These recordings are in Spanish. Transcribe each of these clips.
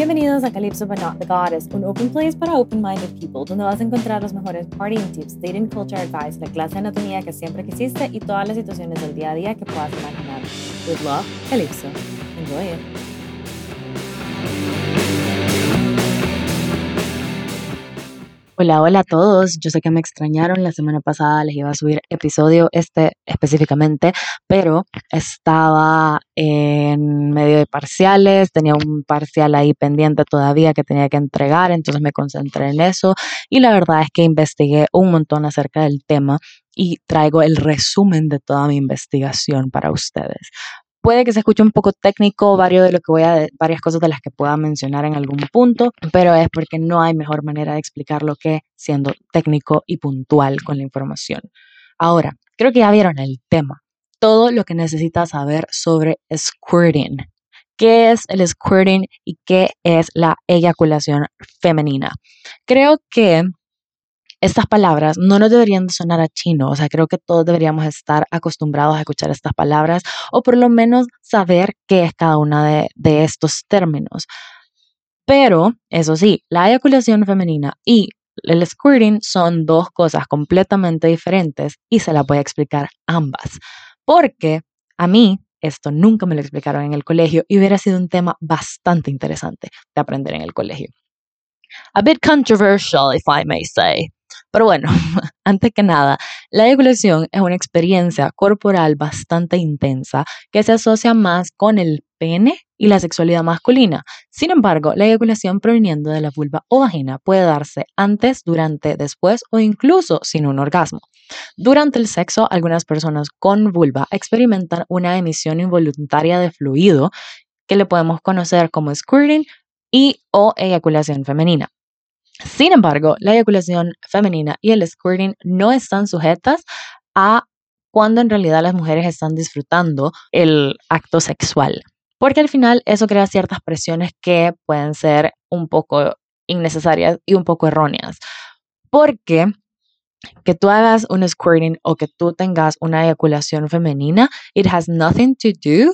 Bienvenidos a Calypso but Not the Goddess, un open place para open-minded people, donde vas a encontrar los mejores partying tips, dating culture advice, la clase de anatomía que siempre quisiste y todas las situaciones del día a día que puedas imaginar. With love, Calypso. Enjoy it. Hola, hola a todos. Yo sé que me extrañaron. La semana pasada les iba a subir episodio este específicamente, pero estaba en medio de parciales, tenía un parcial ahí pendiente todavía que tenía que entregar, entonces me concentré en eso y la verdad es que investigué un montón acerca del tema y traigo el resumen de toda mi investigación para ustedes. Puede que se escuche un poco técnico varios de lo que voy a varias cosas de las que pueda mencionar en algún punto, pero es porque no hay mejor manera de explicarlo que siendo técnico y puntual con la información. Ahora, creo que ya vieron el tema. Todo lo que necesitas saber sobre squirting. ¿Qué es el squirting y qué es la eyaculación femenina? Creo que estas palabras no nos deberían sonar a chino, o sea, creo que todos deberíamos estar acostumbrados a escuchar estas palabras o por lo menos saber qué es cada una de, estos términos. Pero, eso sí, la eyaculación femenina y el squirting son dos cosas completamente diferentes y se las voy a explicar ambas. Porque a mí esto nunca me lo explicaron en el colegio y hubiera sido un tema bastante interesante de aprender en el colegio. A bit controversial, if I may say. Pero bueno, antes que nada, la eyaculación es una experiencia corporal bastante intensa que se asocia más con el pene y la sexualidad masculina. Sin embargo, la eyaculación proveniendo de la vulva o vagina puede darse antes, durante, después o incluso sin un orgasmo. Durante el sexo, algunas personas con vulva experimentan una emisión involuntaria de fluido que le podemos conocer como squirting y o eyaculación femenina. Sin embargo, la eyaculación femenina y el squirting no están sujetas a cuando en realidad las mujeres están disfrutando el acto sexual, porque al final eso crea ciertas presiones que pueden ser un poco innecesarias y un poco erróneas, porque que tú hagas un squirting o que tú tengas una eyaculación femenina, it has nothing to do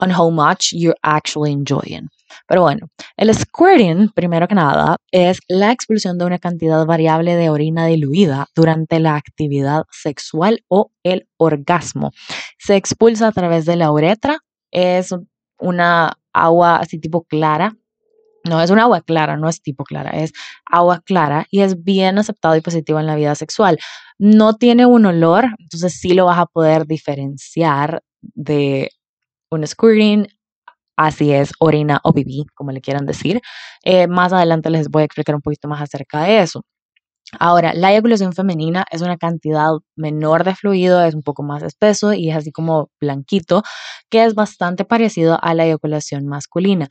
on how much you're actually enjoying. Pero bueno, el squirting, primero que nada, es la expulsión de una cantidad variable de orina diluida durante la actividad sexual o el orgasmo. Se expulsa a través de la uretra, es una agua así tipo clara. No es un agua clara, no es tipo clara, es agua clara y es bien aceptado y positivo en la vida sexual. No tiene un olor, entonces sí lo vas a poder diferenciar de un squirting Así es, orina o pipí, como le quieran decir. Eh, más adelante les voy a explicar un poquito más acerca de eso. Ahora, la eyaculación femenina es una cantidad menor de fluido, es un poco más espeso y es así como blanquito, que es bastante parecido a la eyaculación masculina.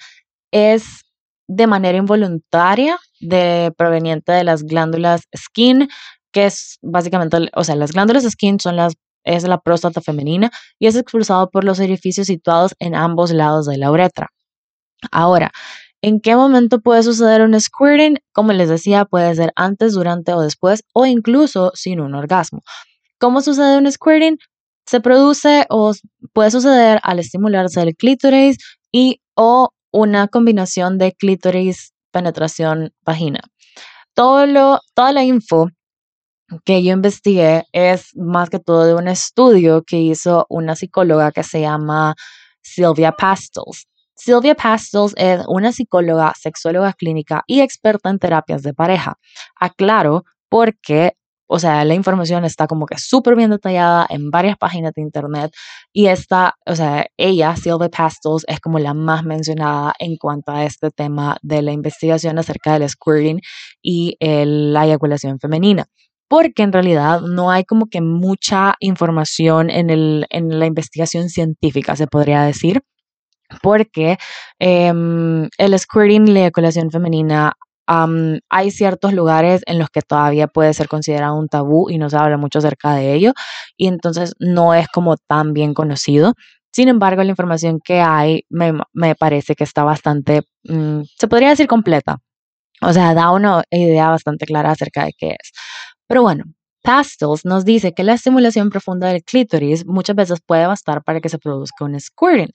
Es de manera involuntaria, de, proveniente de las glándulas skin, que es básicamente, o sea, las glándulas skin son las es la próstata femenina y es expulsado por los orificios situados en ambos lados de la uretra. Ahora, ¿en qué momento puede suceder un squirting? Como les decía, puede ser antes, durante o después o incluso sin un orgasmo. ¿Cómo sucede un squirting? Se produce o puede suceder al estimularse el clítoris y o una combinación de clítoris penetración vagina. Todo lo, toda la info que yo investigué es más que todo de un estudio que hizo una psicóloga que se llama Sylvia Pastels. Sylvia Pastels es una psicóloga, sexóloga clínica y experta en terapias de pareja. Aclaro porque, o sea, la información está como que súper bien detallada en varias páginas de internet y esta, o sea, ella, Sylvia Pastels, es como la más mencionada en cuanto a este tema de la investigación acerca del squirting y la eyaculación femenina porque en realidad no hay como que mucha información en, el, en la investigación científica, se podría decir, porque em, el squirting la eyaculación femenina hay ciertos lugares en los que todavía puede ser considerado un tabú y no se habla mucho acerca de ello y entonces no es como tan bien conocido. Sin embargo, la información que hay me, me parece que está bastante, mm, se podría decir completa. O sea, da una idea bastante clara acerca de qué es. Pero bueno, Pastels nos dice que la estimulación profunda del clítoris muchas veces puede bastar para que se produzca un squirting.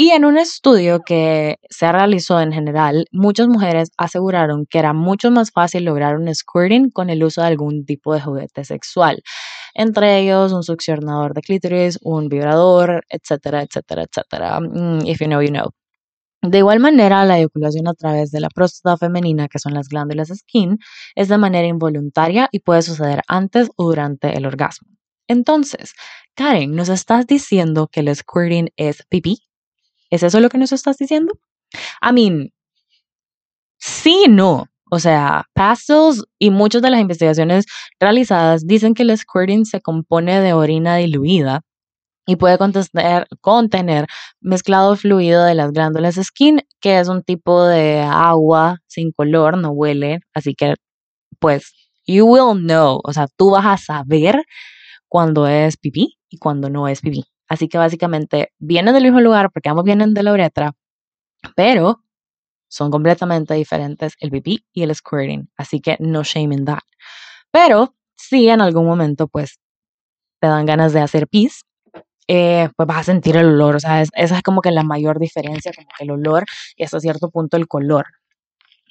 Y en un estudio que se realizó en general, muchas mujeres aseguraron que era mucho más fácil lograr un squirting con el uso de algún tipo de juguete sexual, entre ellos un succionador de clítoris, un vibrador, etcétera, etcétera, etcétera. Mm, if you know, you know. De igual manera, la eyaculación a través de la próstata femenina, que son las glándulas skin, es de manera involuntaria y puede suceder antes o durante el orgasmo. Entonces, Karen, ¿nos estás diciendo que el squirting es pipí? ¿Es eso lo que nos estás diciendo? I mean, sí no. O sea, Pastels y muchas de las investigaciones realizadas dicen que el squirting se compone de orina diluida y puede contener, contener mezclado fluido de las glándulas skin, que es un tipo de agua sin color, no huele, así que pues you will know, o sea, tú vas a saber cuando es pipí y cuando no es pipí. Así que básicamente vienen del mismo lugar porque ambos vienen de la uretra, pero son completamente diferentes el pipí y el squirting. Así que no shame in that. Pero si en algún momento pues te dan ganas de hacer pis, eh, pues vas a sentir el olor. O sea, esa es como que la mayor diferencia, como que el olor y hasta cierto punto el color.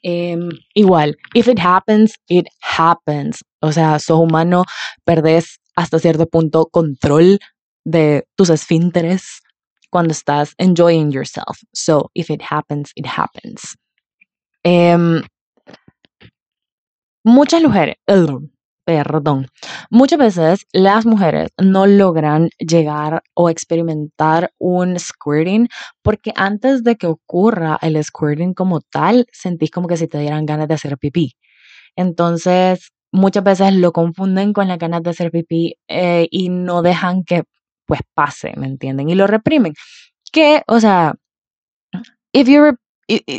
Em, igual, if it happens, it happens. O sea, sos humano, perdés hasta cierto punto control de tus esfínteres cuando estás enjoying yourself. So, if it happens, it happens. Em, muchas mujeres, perdón, muchas veces las mujeres no logran llegar o experimentar un squirting porque antes de que ocurra el squirting como tal, sentís como que si te dieran ganas de hacer pipí. Entonces, muchas veces lo confunden con las ganas de hacer pipí eh, y no dejan que pues pase, ¿me entienden? Y lo reprimen. Que, o sea, if you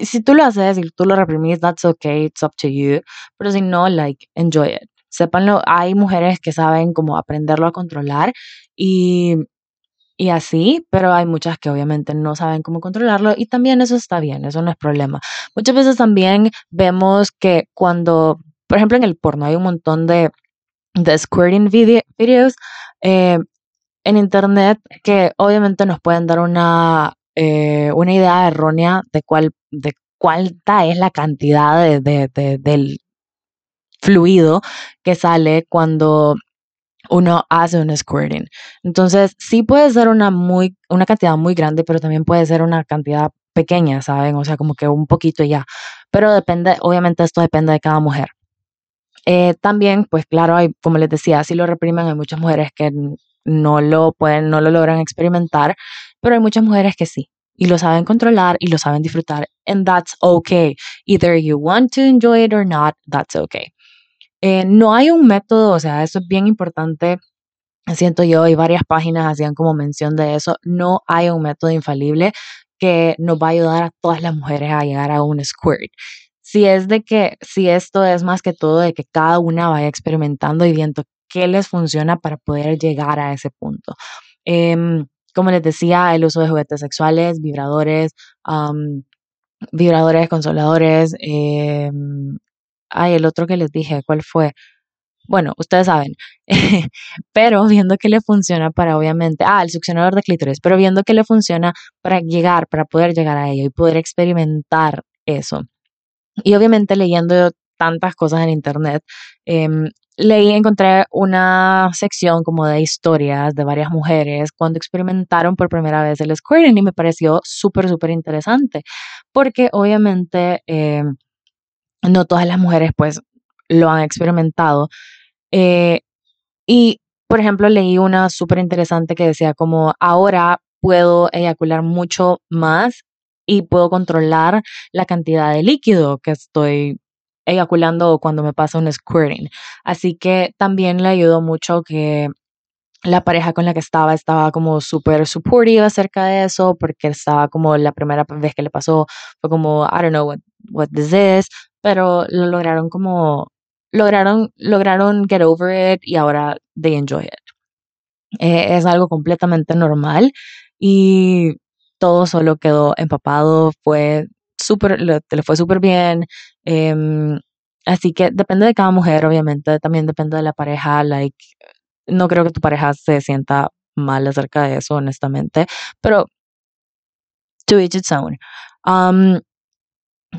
si tú lo haces y tú lo reprimís, that's okay, it's up to you. Pero si no, like, enjoy it. Sépanlo, hay mujeres que saben cómo aprenderlo a controlar y, y así, pero hay muchas que obviamente no saben cómo controlarlo y también eso está bien, eso no es problema. Muchas veces también vemos que cuando, por ejemplo, en el porno hay un montón de, de squirting videos, eh, en Internet que obviamente nos pueden dar una, eh, una idea errónea de cuál, de cuánta es la cantidad de, del fluido que sale cuando uno hace un squirting. Entonces, sí puede ser una, muy, una cantidad muy grande, pero también puede ser una cantidad pequeña, ¿saben? O sea, como que un poquito ya. Pero depende, obviamente esto depende de cada mujer. Eh, también, pues claro, hay, como les decía, si lo reprimen, hay muchas mujeres que no lo pueden, no lo logran experimentar, pero hay muchas mujeres que sí y lo saben controlar y lo saben disfrutar and that's okay. Either you want to enjoy it or not, that's okay. Eh, no hay un método, o sea, eso es bien importante. Siento yo, y varias páginas hacían como mención de eso. No hay un método infalible que nos va a ayudar a todas las mujeres a llegar a un squirt. Si es de que, si esto es más que todo de que cada una vaya experimentando y viendo qué les funciona para poder llegar a ese punto. Em, como les decía, el uso de juguetes sexuales, vibradores, vibradores, consoladores. Eh, ay, el otro que les dije, ¿cuál fue? Bueno, ustedes saben, pero viendo que le funciona para obviamente, ah, el succionador de clítoris, pero viendo que le funciona para llegar, para poder llegar a ello y poder experimentar eso. Y obviamente leyendo tantas cosas en internet, em, leí, encontré una sección como de historias de varias mujeres cuando experimentaron por primera vez el squirting y me pareció súper, súper interesante porque obviamente eh, no todas las mujeres pues lo han experimentado. Eh, y, por ejemplo, leí una súper interesante que decía como ahora puedo eyacular mucho más y puedo controlar la cantidad de líquido que estoy eyaculando cuando me pasa un squirting. Así que también le ayudó mucho que la pareja con la que estaba estaba como súper supportive acerca de eso, porque estaba como la primera vez que le pasó, fue como, I don't know what, what this is, pero lo lograron como, lograron, lograron get over it y ahora they enjoy it. Eh, es algo completamente normal y todo solo quedó empapado, fue súper, le, fue súper bien. Em, así que depende de cada mujer, obviamente, también depende de la pareja, like, no creo que tu pareja se sienta mal acerca de eso, honestamente, pero to each its own. Um,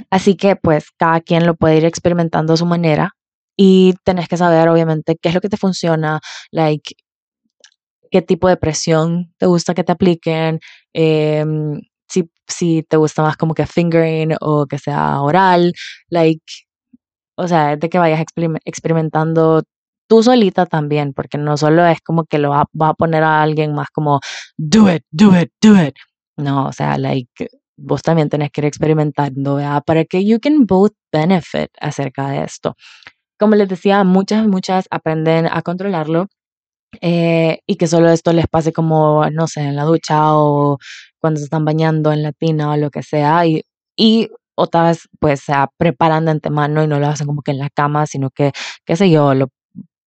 así que pues cada quien lo puede ir experimentando a su manera y tenés que saber obviamente qué es lo que te funciona, like qué tipo de presión te gusta que te apliquen, em, si, si te gusta más como que fingering o que sea oral, like, o sea, de que vayas experimentando tú solita también, porque no solo es como que lo va, va, a poner a alguien más como, do it, do it, do it. No, o sea, like, vos también tenés que ir experimentando, ¿verdad? Para que you can both benefit acerca de esto. Como les decía, muchas, muchas aprenden a controlarlo eh, y que solo esto les pase como, no sé, en la ducha o cuando se están bañando en la tina o lo que sea. Y, y otras pues se preparan de antemano y no lo hacen como que en la cama, sino que, qué sé yo, lo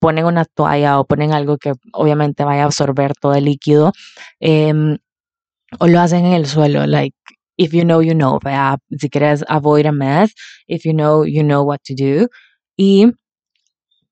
ponen una toalla o ponen algo que obviamente vaya a absorber todo el líquido. Em, o lo hacen en el suelo, like, if you know, you know, vea, si quieres avoid a mess, if you know, you know what to do. Y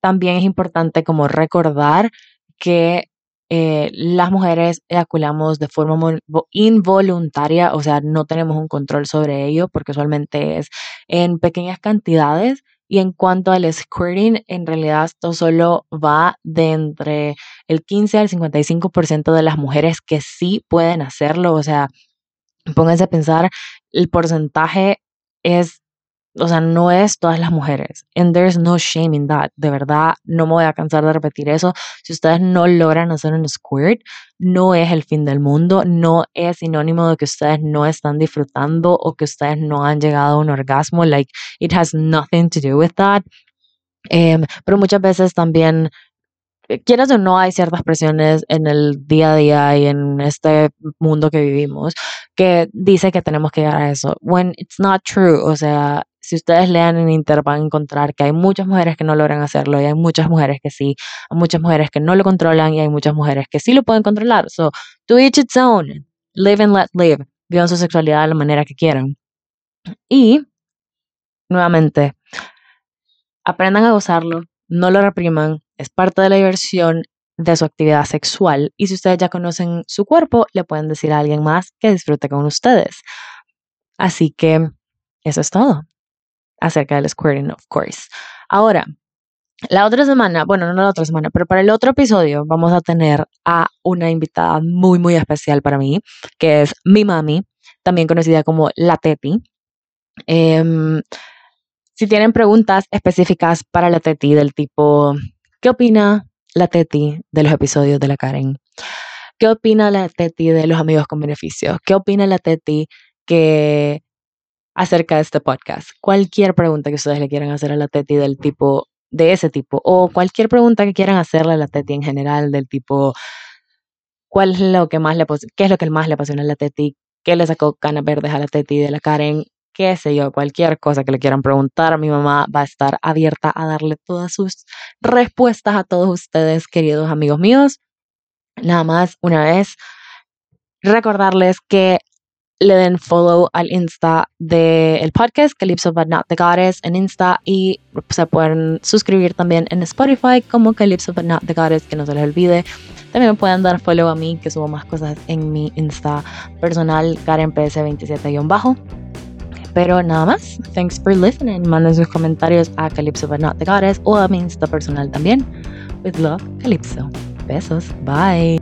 también es importante como recordar que eh, las mujeres eyaculamos de forma involuntaria, o sea, no tenemos un control sobre ello porque usualmente es en pequeñas cantidades. Y en cuanto al squirting, en realidad esto solo va de entre el 15 al 55% de las mujeres que sí pueden hacerlo. O sea, pónganse a pensar, el porcentaje es o sea, no es todas las mujeres. And there's no shame in that. De verdad, no me voy a cansar de repetir eso. Si ustedes no logran hacer un squirt, no es el fin del mundo. No es sinónimo de que ustedes no están disfrutando o que ustedes no han llegado a un orgasmo. Like, it has nothing to do with that. Em, pero muchas veces también quieras o no, hay ciertas presiones en el día a día y en este mundo que vivimos que dice que tenemos que llegar a eso. When it's not true, o sea, si ustedes lean en Inter van a encontrar que hay muchas mujeres que no logran hacerlo y hay muchas mujeres que sí, hay muchas mujeres que no lo controlan y hay muchas mujeres que sí lo pueden controlar. So, to each its own. Live and let live. Vivan su sexualidad de la manera que quieran. Y, nuevamente, aprendan a gozarlo, no lo repriman, es parte de la diversión de su actividad sexual y si ustedes ya conocen su cuerpo, le pueden decir a alguien más que disfrute con ustedes. Así que eso es todo acerca del squirting, of course. Ahora, la otra semana, bueno, no la otra semana, pero para el otro episodio vamos a tener a una invitada muy, muy especial para mí, que es mi mami, también conocida como la Teti. Em, si tienen preguntas específicas para la Teti del tipo, ¿Qué opina la Teti de los episodios de la Karen? ¿Qué opina la Teti de los amigos con beneficios? ¿Qué opina la Teti que acerca de este podcast? Cualquier pregunta que ustedes le quieran hacer a la Teti del tipo de ese tipo o cualquier pregunta que quieran hacerle a la Teti en general del tipo ¿cuál es lo que más le qué es lo que más le apasiona a la Teti? ¿Qué le sacó canas verdes a la Teti de la Karen? Qué sé yo, cualquier cosa que le quieran preguntar, mi mamá va a estar abierta a darle todas sus respuestas a todos ustedes, queridos amigos míos. Nada más, una vez, recordarles que le den follow al Insta del podcast, Calypso But Not The Goddess en Insta y se pueden suscribir también en Spotify como Calypso But Not The Goddess, que no se les olvide. También pueden dar follow a mí, que subo más cosas en mi Insta personal, KarenPS27-bajo. Pero nada más. Thanks for listening. Manden sus comentarios a Calypso but not the goddess o a mi Insta personal también. With love, Calypso. Besos. Bye.